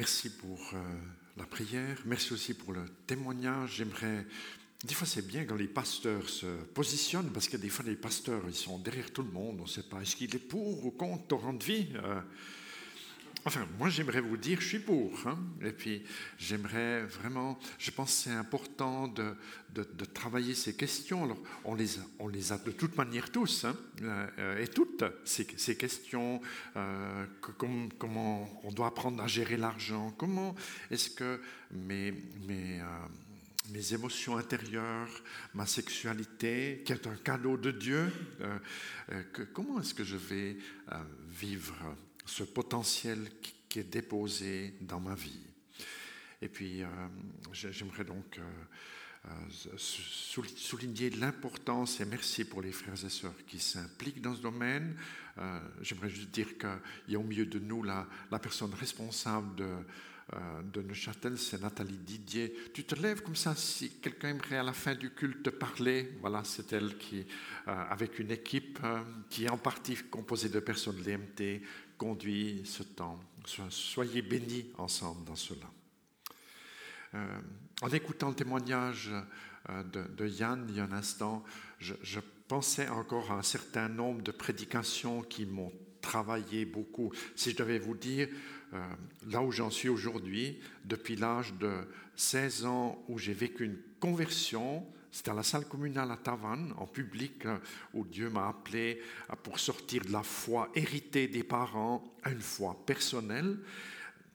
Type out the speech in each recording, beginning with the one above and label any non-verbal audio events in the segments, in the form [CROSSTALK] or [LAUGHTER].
merci pour euh, la prière. Merci aussi pour le témoignage. J'aimerais. Des fois, c'est bien quand les pasteurs se positionnent, parce que des fois, les pasteurs, ils sont derrière tout le monde. On ne sait pas, est-ce qu'il est pour ou contre torrent de vie? Euh, Enfin, moi, j'aimerais vous dire, je suis pour. Hein. Et puis, j'aimerais vraiment, je pense que c'est important de, de, travailler ces questions. Alors, on les on les a de toute manière tous, hein, euh, et toutes, ces, questions, euh, comment on doit apprendre à gérer l'argent, comment est-ce que mes, mes, euh, mes émotions intérieures, ma sexualité, qui est un cadeau de Dieu, comment est-ce que je vais vivre ce potentiel qui est déposé dans ma vie. Et puis, euh, j'aimerais donc euh, euh, souligner l'importance et merci pour les frères et sœurs qui s'impliquent dans ce domaine. j'aimerais juste dire qu'il y a au milieu de nous la, la personne responsable de, de Neuchâtel, c'est Nathalie Didier. Tu te lèves comme ça si quelqu'un aimerait à la fin du culte te parler. Voilà, c'est elle qui, avec une équipe qui est en partie composée de personnes de l'EMT, conduit ce temps. Soyez bénis ensemble dans cela. Euh, en écoutant le témoignage euh, de, Yann il y a un instant, je, pensais encore à un certain nombre de prédications qui m'ont travaillé beaucoup. Si je devais vous dire, euh, là où j'en suis aujourd'hui, depuis l'âge de 16 ans où j'ai vécu une conversion, c'était à la salle communale à Tavannes, en public, euh, où Dieu m'a appelé euh, pour sortir de la foi héritée des parents à une foi personnelle.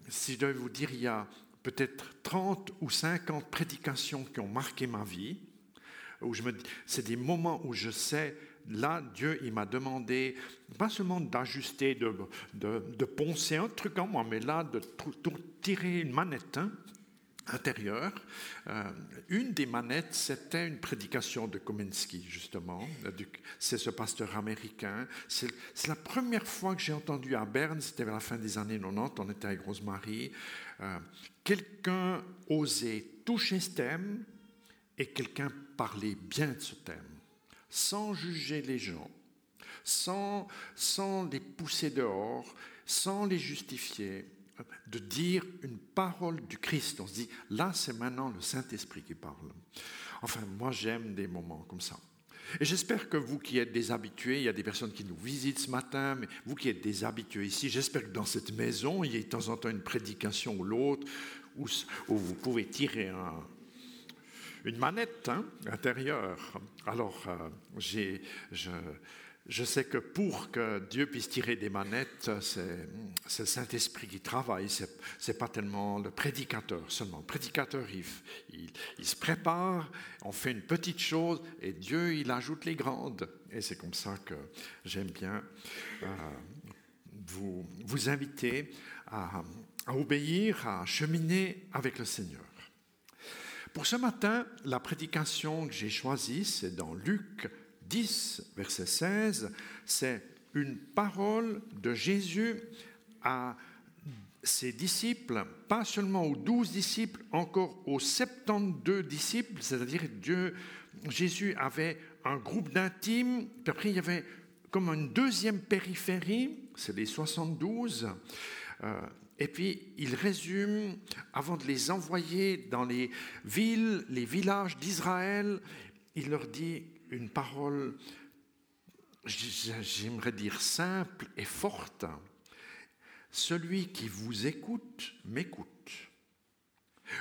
Si je devais vous dire, il y a peut-être 30 ou 50 prédications qui ont marqué ma vie, où je me c'est des moments où je sais, là, Dieu, il m'a demandé, pas seulement d'ajuster, de, de, poncer un truc en moi, mais là, de tirer une manette, hein, intérieur. Euh, une des manettes, c'était une prédication de Kominsky, justement. C'est ce pasteur américain. C'est la première fois que j'ai entendu à Berne, c'était vers la fin des années 90, on était avec Rosemary, euh, quelqu'un osait toucher ce thème et quelqu'un parlait bien de ce thème, sans juger les gens, sans, sans les pousser dehors, sans les justifier de dire une parole du Christ. On se dit, là, c'est maintenant le Saint-Esprit qui parle. Enfin, moi, j'aime des moments comme ça. Et j'espère que vous qui êtes des habitués, il y a des personnes qui nous visitent ce matin, mais vous qui êtes des habitués ici, j'espère que dans cette maison, il y a de temps en temps une prédication ou l'autre, où, vous pouvez tirer une manette hein, intérieure. Alors, euh, j'ai, je sais que pour que Dieu puisse tirer des manettes, c'est le Saint-Esprit qui travaille, ce n'est pas tellement le prédicateur seulement. Le prédicateur, il, il, se prépare, on fait une petite chose et Dieu, il ajoute les grandes. Et c'est comme ça que j'aime bien euh, vous, vous inviter à, à obéir, à cheminer avec le Seigneur. Pour ce matin, la prédication que j'ai choisie, c'est dans Luc 10, verset 16, c'est une parole de Jésus à ses disciples, pas seulement aux douze disciples, encore aux 72 disciples, c'est-à-dire Dieu, Jésus avait un groupe d'intimes, puis après il y avait comme une deuxième périphérie, c'est les 72, euh, et puis il résume, avant de les envoyer dans les villes, les villages d'Israël, il leur dit une parole, j'aimerais dire simple et forte. Celui qui vous écoute m'écoute.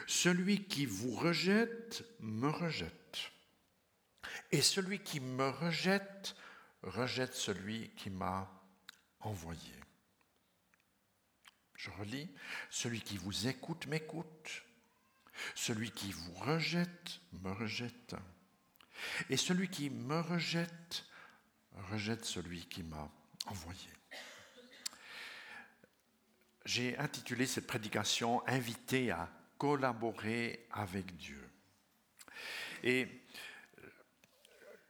Celui qui vous rejette me rejette. Et celui qui me rejette rejette celui qui m'a envoyé. Je relis, celui qui vous écoute m'écoute. Celui qui vous rejette me rejette. Et celui qui me rejette, rejette celui qui m'a envoyé. J'ai intitulé cette prédication Invité à collaborer avec Dieu. Et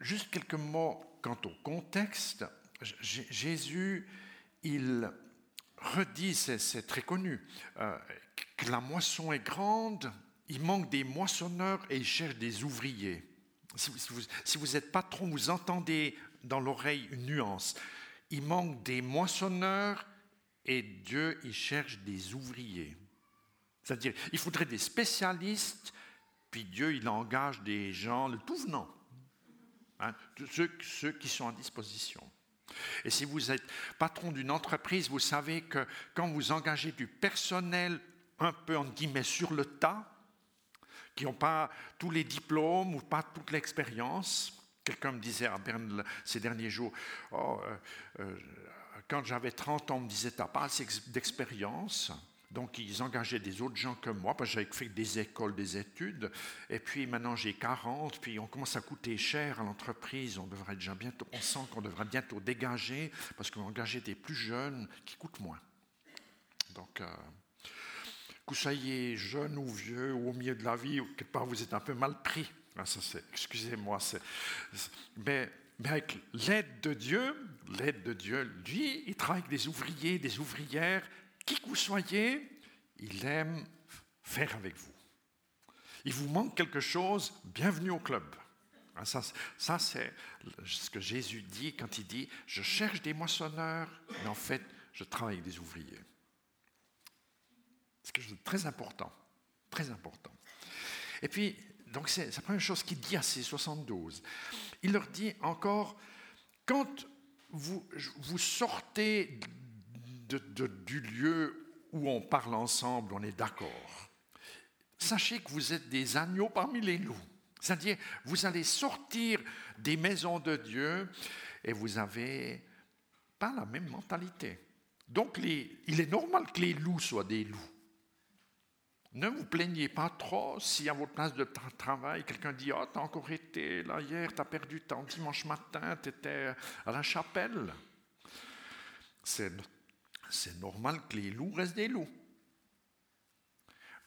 juste quelques mots quant au contexte. Jésus, il redit, c'est très connu, euh, que la moisson est grande, il manque des moissonneurs et il cherche des ouvriers. Si vous, êtes patron, vous entendez dans l'oreille une nuance. Il manque des moissonneurs et Dieu, il cherche des ouvriers. C'est-à-dire, il faudrait des spécialistes, puis Dieu, il engage des gens, le tout venant, hein, ceux, ceux qui sont à disposition. Et si vous êtes patron d'une entreprise, vous savez que quand vous engagez du personnel un peu, en guillemets, sur le tas, qui n'ont pas tous les diplômes ou pas toute l'expérience, quelqu'un me disait à Berne ces derniers jours, oh, euh, euh, quand j'avais 30 ans, on me disait, tu n'as pas assez d'expérience. Donc, ils engageaient des autres gens que moi, parce que j'avais fait des écoles, des études. Et puis, maintenant, j'ai 40, puis on commence à coûter cher à l'entreprise. On devrait déjà bientôt, on sent qu'on devrait bientôt dégager, parce qu'on va engager des plus jeunes qui coûtent moins. Donc, euh, que vous soyez jeune ou vieux, ou au milieu de la vie, ou quelque part, vous êtes un peu mal pris. Ah, excusez-moi, mais, avec l'aide de Dieu, l'aide de Dieu, lui, il travaille avec des ouvriers, des ouvrières qui que vous soyez, il aime faire avec vous. Il vous manque quelque chose, bienvenue au club. Hein, ça, ça c'est ce que Jésus dit quand il dit, je cherche des moissonneurs, mais en fait, je travaille avec des ouvriers. Quelque chose de très important, très important. Et puis, donc c'est la première chose qu'il dit à ces 72. Il leur dit encore, quand vous, vous sortez du lieu où on parle ensemble, on est d'accord. Sachez que vous êtes des agneaux parmi les loups. C'est-à-dire, vous allez sortir des maisons de Dieu et vous n'avez pas la même mentalité. Donc, il est normal que les loups soient des loups. Ne vous plaignez pas trop si à votre place de travail, quelqu'un dit Ah, oh, t'as encore été là hier, t'as perdu temps, dimanche matin, tu étais à la chapelle. C'est normal que les loups restent des loups.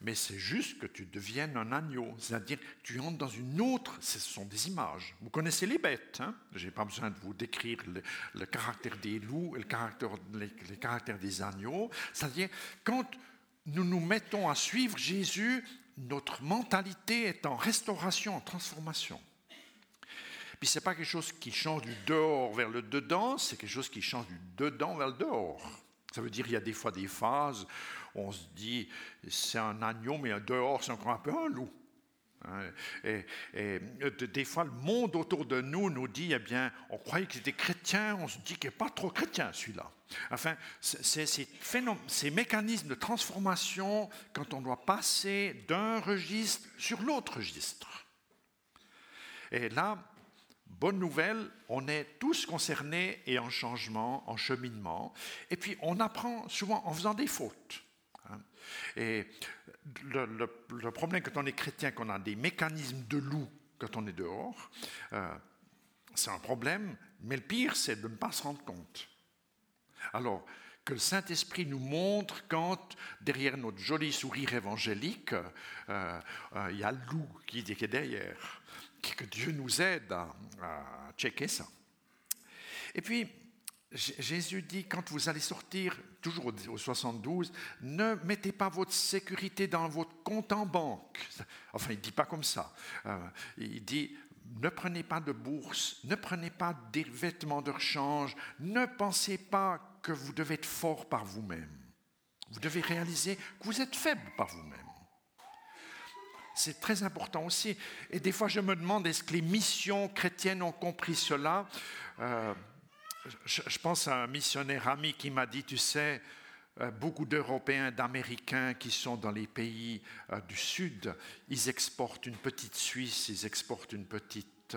Mais c'est juste que tu deviennes un agneau, c'est-à-dire tu entres dans une autre, ce sont des images. Vous connaissez les bêtes, hein? je n'ai pas besoin de vous décrire le, caractère des loups et le caractère, les caractères des agneaux. C'est-à-dire, quand nous nous mettons à suivre Jésus, notre mentalité est en restauration, en transformation. Puis ce n'est pas quelque chose qui change du dehors vers le dedans, c'est quelque chose qui change du dedans vers le dehors. Ça veut dire qu'il y a des fois des phases où on se dit c'est un agneau, mais dehors c'est encore un peu un loup. Hein, et, des fois, le monde autour de nous nous dit, eh bien, on croyait qu'il était chrétien, on se dit qu'il n'est pas trop chrétien celui-là. Enfin, c'est ces mécanismes de transformation quand on doit passer d'un registre sur l'autre registre. Et là, Bonne nouvelle, on est tous concernés et en changement, en cheminement. Et puis on apprend souvent en faisant des fautes. Et le, problème quand on est chrétien, qu'on a des mécanismes de loup quand on est dehors, euh, c'est un problème, mais le pire, c'est de ne pas se rendre compte. Alors, que le Saint-Esprit nous montre quand, derrière notre joli sourire évangélique, euh, euh, il y a le loup qui est derrière que Dieu nous aide à, checker ça. Et puis, Jésus dit, quand vous allez sortir, toujours au 72, ne mettez pas votre sécurité dans votre compte en banque. Enfin, il ne dit pas comme ça. Euh, il dit, ne prenez pas de bourse, ne prenez pas des vêtements de rechange, ne pensez pas que vous devez être fort par vous-même. Vous devez réaliser que vous êtes faible par vous-même. C'est très important aussi. Et des fois, je me demande, est-ce que les missions chrétiennes ont compris cela? Euh, je, pense à un missionnaire ami qui m'a dit, tu sais, euh, beaucoup d'Européens, d'Américains qui sont dans les pays euh, du Sud, ils exportent une petite Suisse, ils exportent une petite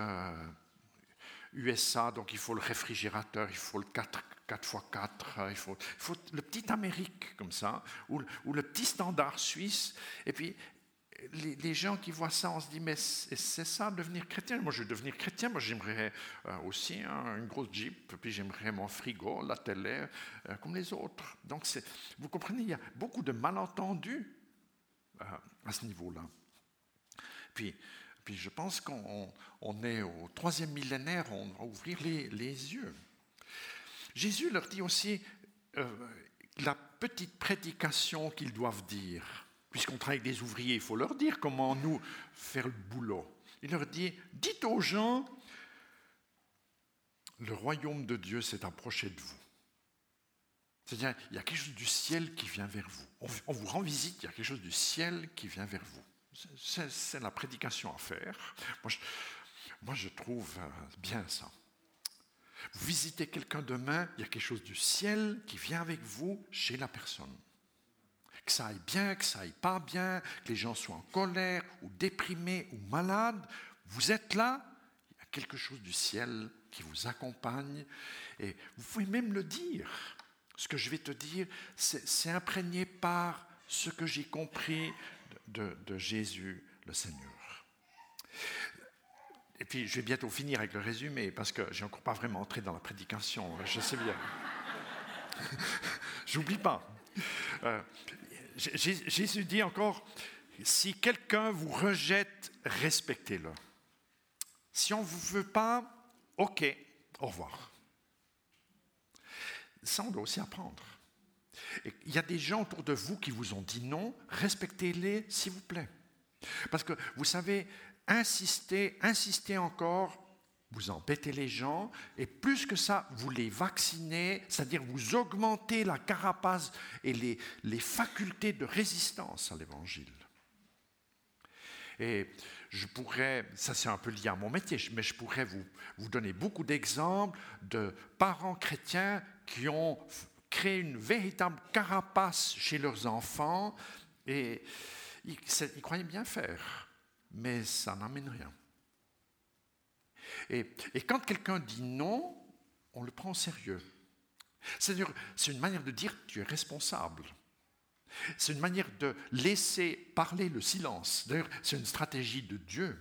USA, donc il faut le réfrigérateur, il faut le 4, 4x4, il faut, il faut le petit Amérique comme ça, ou, ou, le petit standard suisse, et puis les, gens qui voient ça, on se dit, mais c'est ça, devenir chrétien. Moi, je veux devenir chrétien, moi, j'aimerais euh, aussi une grosse Jeep, puis j'aimerais mon frigo, la télé, euh, comme les autres. Donc, vous comprenez, il y a beaucoup de malentendus euh, à ce niveau-là. Puis, je pense qu'on est au troisième millénaire, on va ouvrir les yeux. Jésus leur dit aussi la petite prédication qu'ils doivent dire puisqu'on travaille avec des ouvriers, il faut leur dire comment nous faire le boulot. Il leur dit, dites aux gens, le royaume de Dieu s'est approché de vous. C'est-à-dire, il y a quelque chose du ciel qui vient vers vous. On, vous rend visite, il y a quelque chose du ciel qui vient vers vous. C'est la prédication à faire. Moi, je, moi, je trouve euh, bien ça. Vous visitez quelqu'un demain, il y a quelque chose du ciel qui vient avec vous chez la personne. Que ça aille bien, que ça aille pas bien, que les gens soient en colère ou déprimés ou malades, vous êtes là, il y a quelque chose du ciel qui vous accompagne et vous pouvez même le dire. Ce que je vais te dire, c'est imprégné par ce que j'ai compris de, Jésus le Seigneur. Et puis, je vais bientôt finir avec le résumé, parce que j'ai encore pas vraiment entré dans la prédication, je sais bien. [LAUGHS] J'oublie pas. Euh, Jésus dit encore, si quelqu'un vous rejette, respectez-le. Si on ne vous veut pas, ok, au revoir. Ça, on doit aussi apprendre. il y a des gens autour de vous qui vous ont dit non, respectez-les, s'il vous plaît. Parce que vous savez, insistez, insistez encore, vous embêtez les gens, et plus que ça, vous les vaccinez, c'est-à-dire vous augmentez la carapace et les, les facultés de résistance à l'évangile. Et je pourrais, ça c'est un peu lié à mon métier, mais je pourrais vous, vous donner beaucoup d'exemples de parents chrétiens qui ont créé une véritable carapace chez leurs enfants et ils, ils croyaient bien faire mais ça n'amène rien. Et, quand quelqu'un dit non, on le prend au sérieux. C'est une manière de dire tu es responsable. C'est une manière de laisser parler le silence. D'ailleurs, c'est une stratégie de Dieu.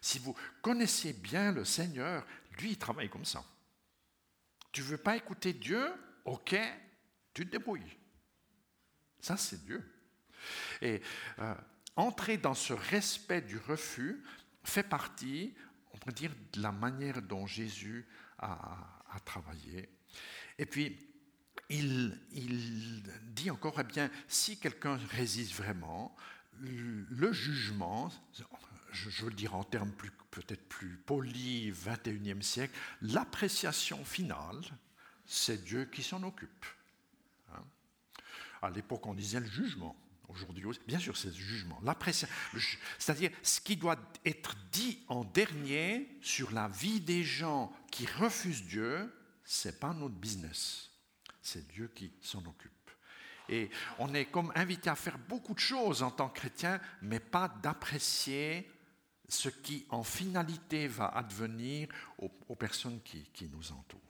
Si vous connaissez bien le Seigneur, lui, il travaille comme ça. Tu veux pas écouter Dieu? Ok, tu te débrouilles. Ça, c'est Dieu. Et euh, entrer dans ce respect du refus fait partie, pourrait dire, la manière dont Jésus a, travaillé. Et puis, il, dit encore, eh bien, si quelqu'un résiste vraiment, le jugement, je, veux le dire en termes peut-être plus polis, 21e siècle, l'appréciation finale, c'est Dieu qui s'en occupe. Hein. À l'époque, on disait le jugement aujourd'hui bien sûr, c'est le jugement. c'est-à-dire ce qui doit être dit en dernier sur la vie des gens qui refusent Dieu, c'est pas notre business. C'est Dieu qui s'en occupe. Et on est comme invité à faire beaucoup de choses en tant que chrétien, mais pas d'apprécier ce qui en finalité va advenir aux, personnes qui nous entourent.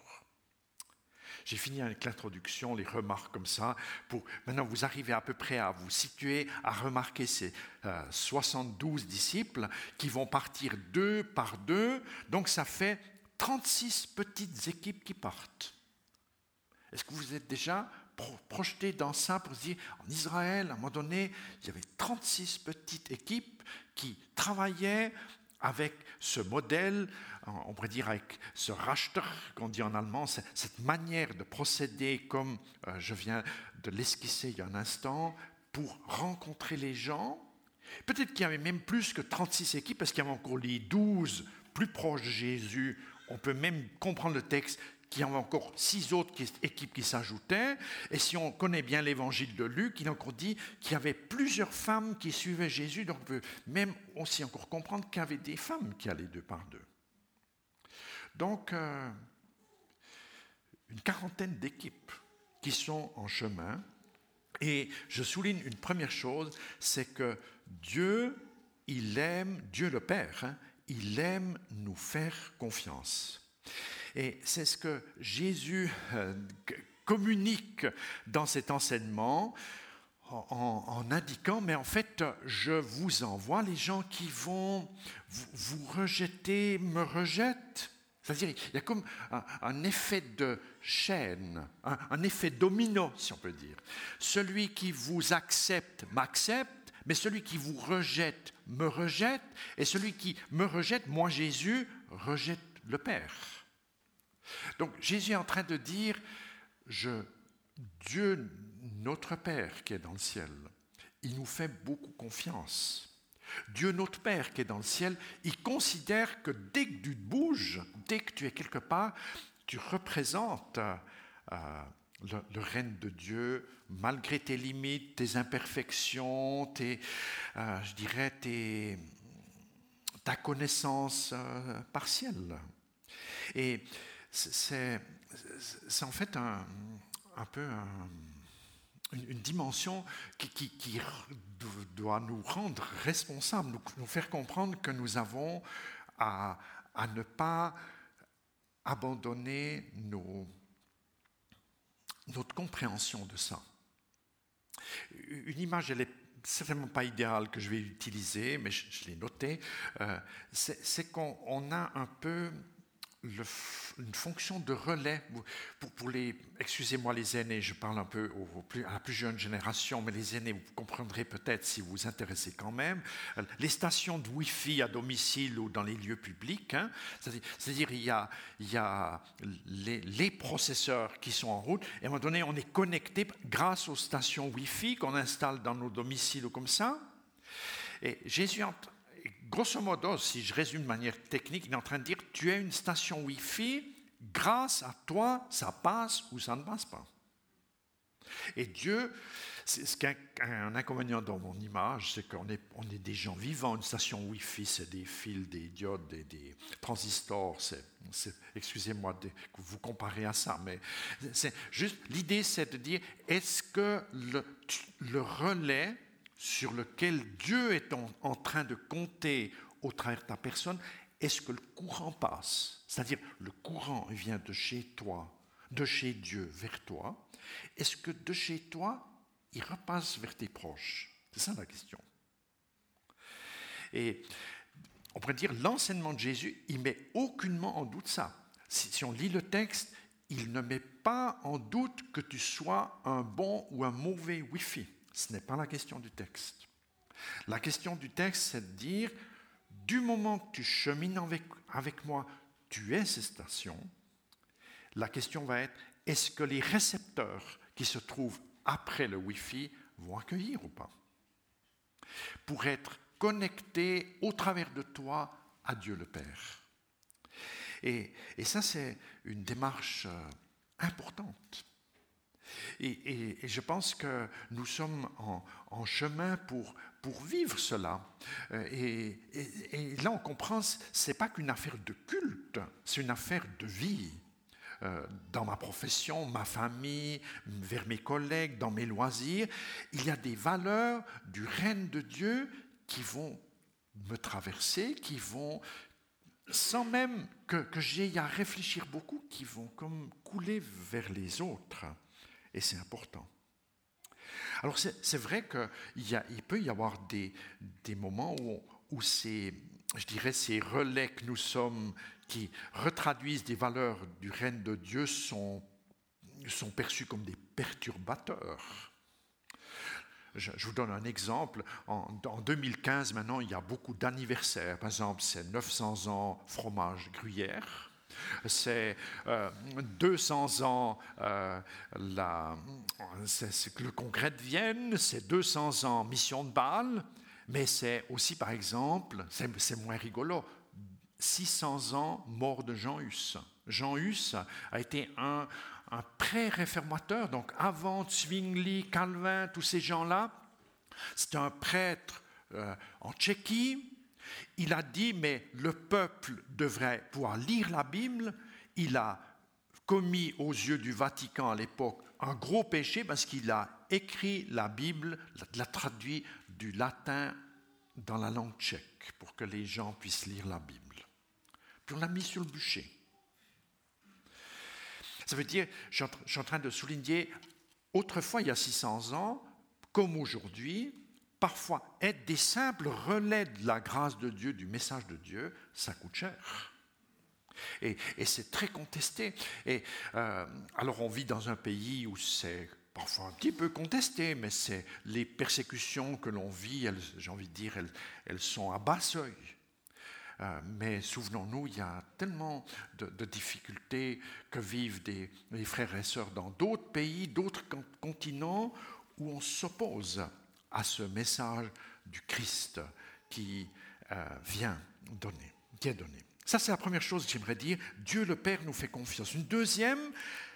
J'ai fini avec l'introduction, les remarques comme ça. Pour, maintenant, vous arrivez à peu près à vous situer, à remarquer ces 72 euh, disciples qui vont partir deux par deux. Donc, ça fait 36 petites équipes qui partent. Est-ce que vous êtes déjà projeté dans ça pour dire, en Israël, à un moment donné, il y avait 36 petites équipes qui travaillaient avec ce modèle, on pourrait dire avec ce Rachter qu'on dit en allemand, cette manière de procéder comme euh, je viens de l'esquisser il y a un instant, pour rencontrer les gens. Peut-être qu'il y avait même plus que 36 équipes, parce qu'il y avait encore les 12 plus proches de Jésus. On peut même comprendre le texte qu'il y avait encore six autres équipes qui s'ajoutaient. Et si on connaît bien l'évangile de Luc, il a encore dit qu'il y avait plusieurs femmes qui suivaient Jésus. Donc on peut même aussi encore comprendre qu'il y avait des femmes qui allaient deux par deux. Donc, euh, une quarantaine d'équipes qui sont en chemin. Et je souligne une première chose, c'est que Dieu, il aime, Dieu le Père, hein, il aime nous faire confiance. Et c'est ce que Jésus euh, communique dans cet enseignement en, indiquant, mais en fait, je vous envoie les gens qui vont vous, rejeter, me rejettent. C'est-à-dire, il y a comme un, effet de chaîne, un, un, effet domino, si on peut dire. Celui qui vous accepte m'accepte, mais celui qui vous rejette me rejette, et celui qui me rejette, moi Jésus, rejette le Père. Donc Jésus est en train de dire, Dieu, notre Père qui est dans le ciel, il nous fait beaucoup confiance. Dieu notre Père qui est dans le ciel, il considère que dès que tu te bouges, dès que tu es quelque part, tu représentes euh, le, règne de Dieu, malgré tes limites, tes imperfections, tes, euh, je dirais, tes, ta connaissance euh, partielle. Et c'est en fait un, peu une, dimension qui, doit nous rendre responsables, nous, faire comprendre que nous avons à, ne pas abandonner notre compréhension de ça. Une image, elle est certainement pas idéale que je vais utiliser, mais je, l'ai noté, euh, c'est qu'on a un peu une fonction de relais. Pour, les, excusez-moi les aînés, je parle un peu à la plus jeune génération, mais les aînés, vous comprendrez peut-être si vous vous intéressez quand même, les stations de Wi-Fi à domicile ou dans les lieux publics, hein, c'est-à-dire il y a, les, processeurs qui sont en route, et à un moment donné, on est connecté grâce aux stations Wi-Fi qu'on installe dans nos domiciles ou comme ça. Et Jésus grosso modo, si je résume de manière technique, il est en train de dire, tu as une station Wi-Fi, grâce à toi, ça passe ou ça ne passe pas. Et Dieu, ce qui est un inconvénient dans mon image, c'est qu'on est, des gens vivants. Une station Wi-Fi, c'est des fils, des diodes, des, transistors. excusez-moi de vous comparer à ça, mais c'est juste l'idée, c'est de dire est-ce que le relais sur lequel Dieu est en, train de compter au travers de ta personne, est-ce que le courant passe? C'est-à-dire, le courant vient de chez toi, de chez Dieu vers toi. Est-ce que de chez toi, il repasse vers tes proches? C'est ça la question. Et on pourrait dire, l'enseignement de Jésus, il met aucunement en doute ça. Si, si on lit le texte, il ne met pas en doute que tu sois un bon ou un mauvais Wi-Fi. Ce n'est pas la question du texte. La question du texte, c'est de dire, du moment que tu chemines avec, moi, tu es ces stations. La question va être, est-ce que les récepteurs qui se trouvent après le Wi-Fi vont accueillir ou pas Pour être connectés au travers de toi à Dieu le Père? Et, et ça, c'est une démarche euh, importante. Et, je pense que nous sommes en, chemin pour, pour vivre cela. Euh, et, là, on comprend, ce n'est pas qu'une affaire de culte, c'est une affaire de vie. Euh, dans ma profession, ma famille, vers mes collègues, dans mes loisirs, il y a des valeurs du règne de Dieu qui vont me traverser, qui vont, sans même que j'aie à réfléchir beaucoup, qui vont comme couler vers les autres et c'est important. Alors c'est vrai qu'il il peut y avoir des, moments où, ces, je dirais, ces relais que nous sommes, qui retraduisent des valeurs du règne de Dieu, sont, perçus comme des perturbateurs. Je, vous donne un exemple. En, 2015, maintenant, il y a beaucoup d'anniversaires. Par exemple, c'est 900 ans fromage gruyère c'est 200 euh, ans euh, la, le congrès de Vienne, c'est 200 ans mission de Bâle, mais c'est aussi, par exemple, c'est moins rigolo, 600 ans mort de Jean Hus. Jean Hus a été un, pré-réformateur, donc avant Zwingli, Calvin, tous ces gens-là. C'est un prêtre euh, en Tchéquie, il a dit, mais le peuple devrait pouvoir lire la Bible. Il a commis aux yeux du Vatican à l'époque un gros péché parce qu'il a écrit la Bible, l'a traduit du latin dans la langue tchèque pour que les gens puissent lire la Bible. Puis on l'a mis sur le bûcher. Ça veut dire, je suis en train de souligner, autrefois, il y a 600 ans, comme aujourd'hui, parfois être des simples relais de la grâce de Dieu, du message de Dieu, ça coûte cher. Et, c'est très contesté. Et euh, alors on vit dans un pays où c'est parfois un petit peu contesté, mais c'est les persécutions que l'on vit, j'ai envie de dire, elles, sont à bas seuil. Euh, mais souvenons-nous, il y a tellement de, difficultés que vivent des, frères et sœurs dans d'autres pays, d'autres continents, où on s'oppose à ce message du Christ qui euh, vient donner, qui est donné. Ça, c'est la première chose que j'aimerais dire. Dieu le Père nous fait confiance. Une deuxième,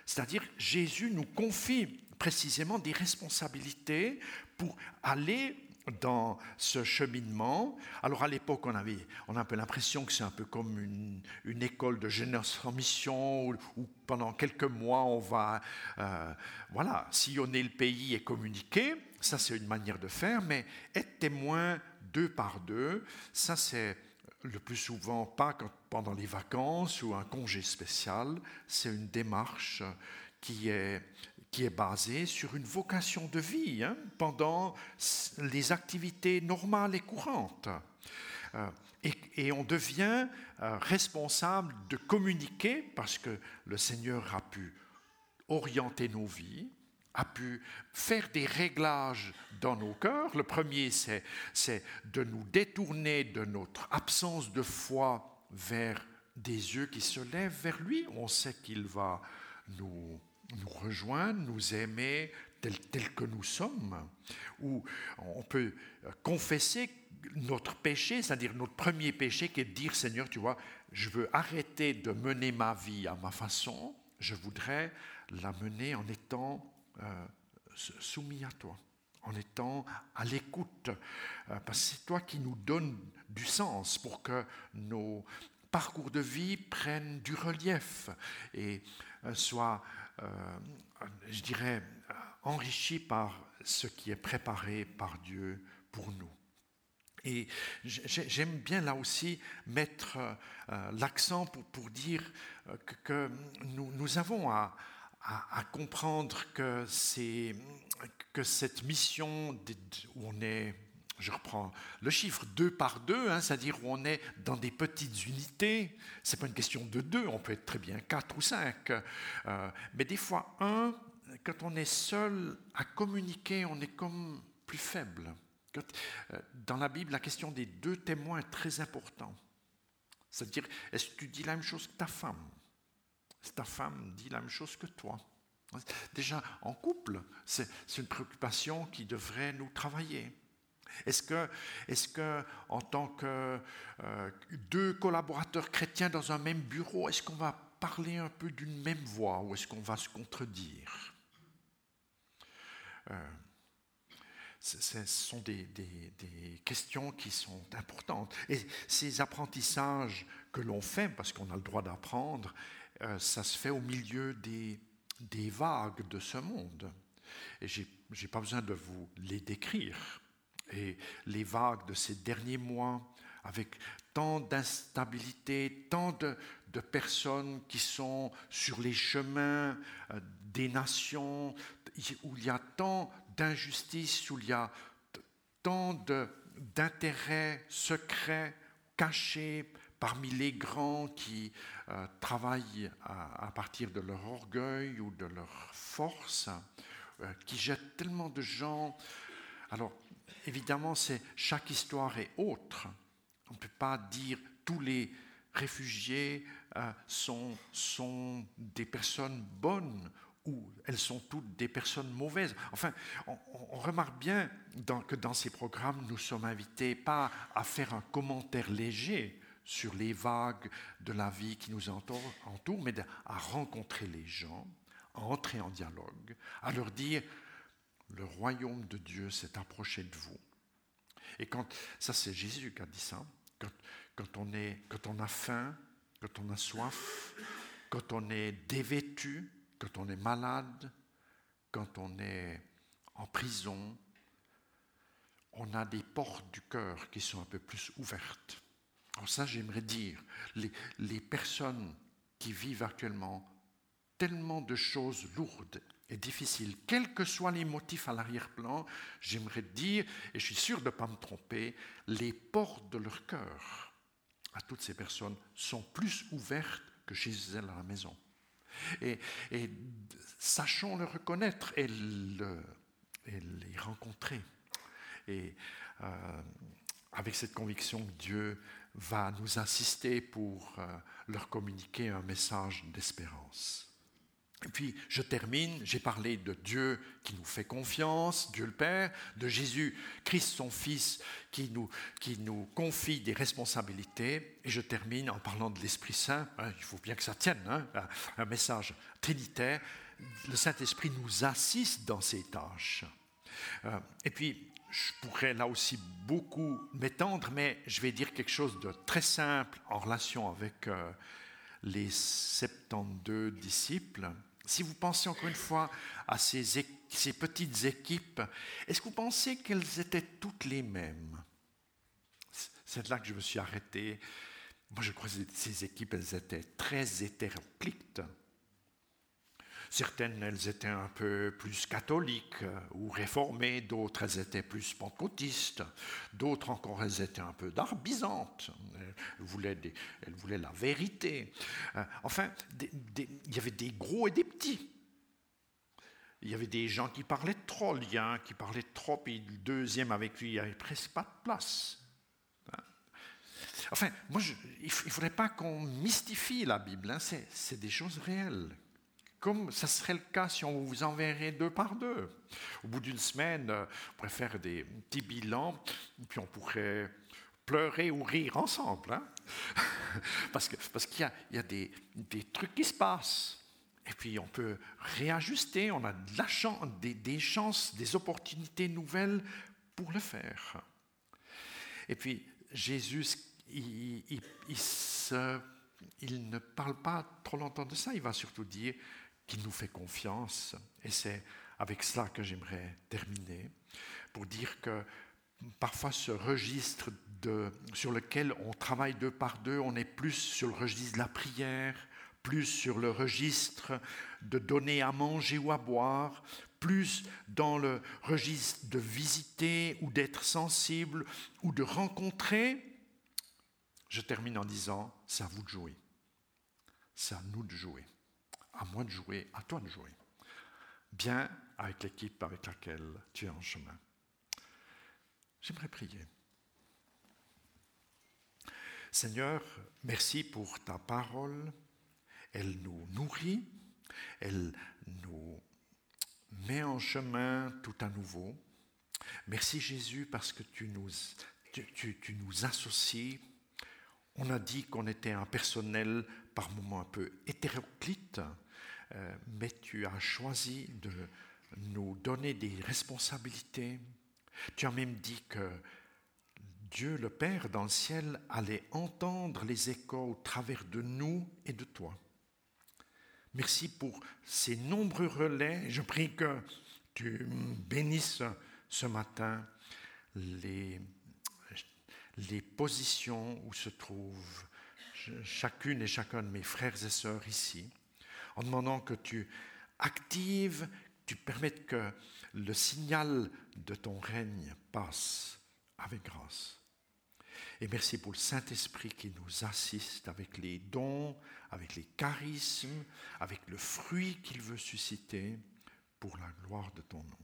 C'est-à-dire Jésus nous confie précisément des responsabilités pour aller dans ce cheminement. Alors à l'époque, on, avait, on a un peu l'impression que c'est un peu comme une, école de jeunesse en mission où, pendant quelques mois, on va euh, voilà, sillonner le pays et communiquer. Ça, c'est une manière de faire, mais être témoin deux par deux, ça, c'est le plus souvent pas quand, pendant les vacances ou un congé spécial, c'est une démarche qui est qui est basé sur une vocation de vie hein, pendant les activités normales et courantes. Euh, et, on devient euh, responsable de communiquer parce que le Seigneur a pu orienter nos vies, a pu faire des réglages dans nos cœurs. Le premier, c'est de nous détourner de notre absence de foi vers des yeux qui se lèvent vers lui. On sait qu'il va nous nous rejoindre, nous aimer tel, tel que nous sommes, ou on peut confesser notre péché, c'est-à-dire notre premier péché qui est de dire Seigneur, tu vois, je veux arrêter de mener ma vie à ma façon, je voudrais la mener en étant euh, soumis à toi, en étant à l'écoute, euh, parce que c'est toi qui nous donnes du sens pour que nos parcours de vie prennent du relief et euh, soient je dirais, enrichi par ce qui est préparé par Dieu pour nous. Et j'aime bien là aussi mettre l'accent pour, dire que, nous, avons à, à, comprendre que, que cette mission où on est je reprends le chiffre, deux par deux, hein, c'est-à-dire où on est dans des petites unités. Ce n'est pas une question de deux, on peut être très bien quatre ou cinq. Euh, mais des fois, un, quand on est seul à communiquer, on est comme plus faible. Euh, dans la Bible, la question des deux témoins est très importante. C'est-à-dire, est-ce que tu dis la même chose que ta femme? Ta femme dit la même chose que toi Déjà, en couple, c'est une préoccupation qui devrait nous travailler. Est-ce que, est que, en tant que euh, deux collaborateurs chrétiens dans un même bureau, est-ce qu'on va parler un peu d'une même voix ou est-ce qu'on va se contredire? Euh, Ce sont des, questions qui sont importantes. Et ces apprentissages que l'on fait, parce qu'on a le droit d'apprendre, ça se fait au milieu des, des vagues de ce monde. Et je n'ai pas besoin de vous les décrire et les vagues de ces derniers mois, avec tant d'instabilité, tant de, personnes qui sont sur les chemins euh, des nations, où il y a tant d'injustices, où il y a tant d'intérêts secrets, cachés parmi les grands qui euh, travaillent à, partir de leur orgueil ou de leur force, euh, qui jettent tellement de gens. Alors, évidemment, c'est, chaque histoire est autre. On ne peut pas dire tous les réfugiés euh, sont, des personnes bonnes ou elles sont toutes des personnes mauvaises. Enfin, on, remarque bien que dans ces programmes, nous sommes invités pas à faire un commentaire léger sur les vagues de la vie qui nous entoure, mais à rencontrer les gens, à entrer en dialogue, à leur dire le royaume de Dieu s'est approché de vous. Et quand, ça c'est Jésus qui a dit ça, quand, quand, on est, quand on a faim, quand on a soif, quand on est dévêtu, quand on est malade, quand on est en prison, on a des portes du cœur qui sont un peu plus ouvertes. Alors ça, j'aimerais dire, les, les personnes qui vivent actuellement tellement de choses lourdes et difficile. Quels que soient les motifs à l'arrière-plan, j'aimerais dire, et je suis sûr de ne pas me tromper, les portes de leur cœur à toutes ces personnes sont plus ouvertes que chez elles à la maison. Et, sachons le reconnaître et, le, les rencontrer. Et euh, avec cette conviction que Dieu va nous assister pour euh, leur communiquer un message d'espérance. Et puis, je termine, j'ai parlé de Dieu qui nous fait confiance, Dieu le Père, de Jésus, Christ son Fils, qui nous, qui nous confie des responsabilités. Et je termine en parlant de l'Esprit Saint. Hein, il faut bien que ça tienne, hein, un message trinitaire. Le Saint-Esprit nous assiste dans ces tâches. Euh, et puis, je pourrais là aussi beaucoup m'étendre, mais je vais dire quelque chose de très simple en relation avec euh, les 72 disciples. Si vous pensez encore une fois à ces, ces petites équipes, est-ce que vous pensez qu'elles étaient toutes les mêmes? C'est là que je me suis arrêté. Moi, je crois que ces équipes, elles étaient très hétéroclites. Certaines, elles étaient un peu plus catholiques ou réformées, d'autres, elles étaient plus pentecôtistes, d'autres encore, elles étaient un peu darbisantes, elles voulaient, elles voulaient la vérité. Euh, enfin, il y avait des gros et des petits. Il y avait des gens qui parlaient trop, lien, qui parlaient trop, et le deuxième avec lui, il n'y avait presque pas de place. Hein. Enfin, moi, il ne faudrait pas qu'on mystifie la Bible, hein. c'est des choses réelles comme ça serait le cas si on vous enverrait deux par deux. Au bout d'une semaine, euh, on pourrait faire des petits bilans, puis on pourrait pleurer ou rire ensemble. Hein. [LAUGHS] parce qu'il y a, des, trucs qui se passent. Et puis on peut réajuster, on a des, chances, des opportunités nouvelles pour le faire. Et puis Jésus, il ne parle pas trop longtemps de ça, il va surtout dire qui nous fait confiance. Et c'est avec cela que j'aimerais terminer, pour dire que parfois ce registre sur lequel on travaille deux par deux, on est plus sur le registre de la prière, plus sur le registre de donner à manger ou à boire, plus dans le registre de visiter ou d'être sensible ou de rencontrer. Je termine en disant, c'est à vous de jouer. C'est à nous de jouer à moi de jouer, à toi de jouer. Bien avec l'équipe avec laquelle tu es en chemin. J'aimerais prier. Seigneur, merci pour ta parole. Elle nous nourrit, elle nous met en chemin tout à nouveau. Merci Jésus parce que tu nous, tu, nous associes. On a dit qu'on était un personnel par moments un peu hétéroclite, mais tu as choisi de nous donner des responsabilités. Tu as même dit que Dieu le Père dans le ciel allait entendre les échos au travers de nous et de toi. Merci pour ces nombreux relais. Je prie que tu bénisses ce matin les, les positions où se trouvent chacune et chacun de mes frères et sœurs ici en demandant que tu actives, tu permettes que le signal de ton règne passe avec grâce. Et merci pour le Saint-Esprit qui nous assiste avec les dons, avec les charismes, avec le fruit qu'il veut susciter pour la gloire de ton nom.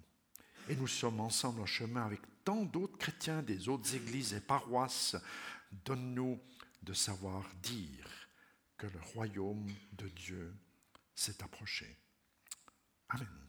Et nous sommes ensemble en chemin avec tant d'autres chrétiens des autres églises et paroisses. Donne-nous de savoir dire que le royaume de Dieu s'est approché. Amen.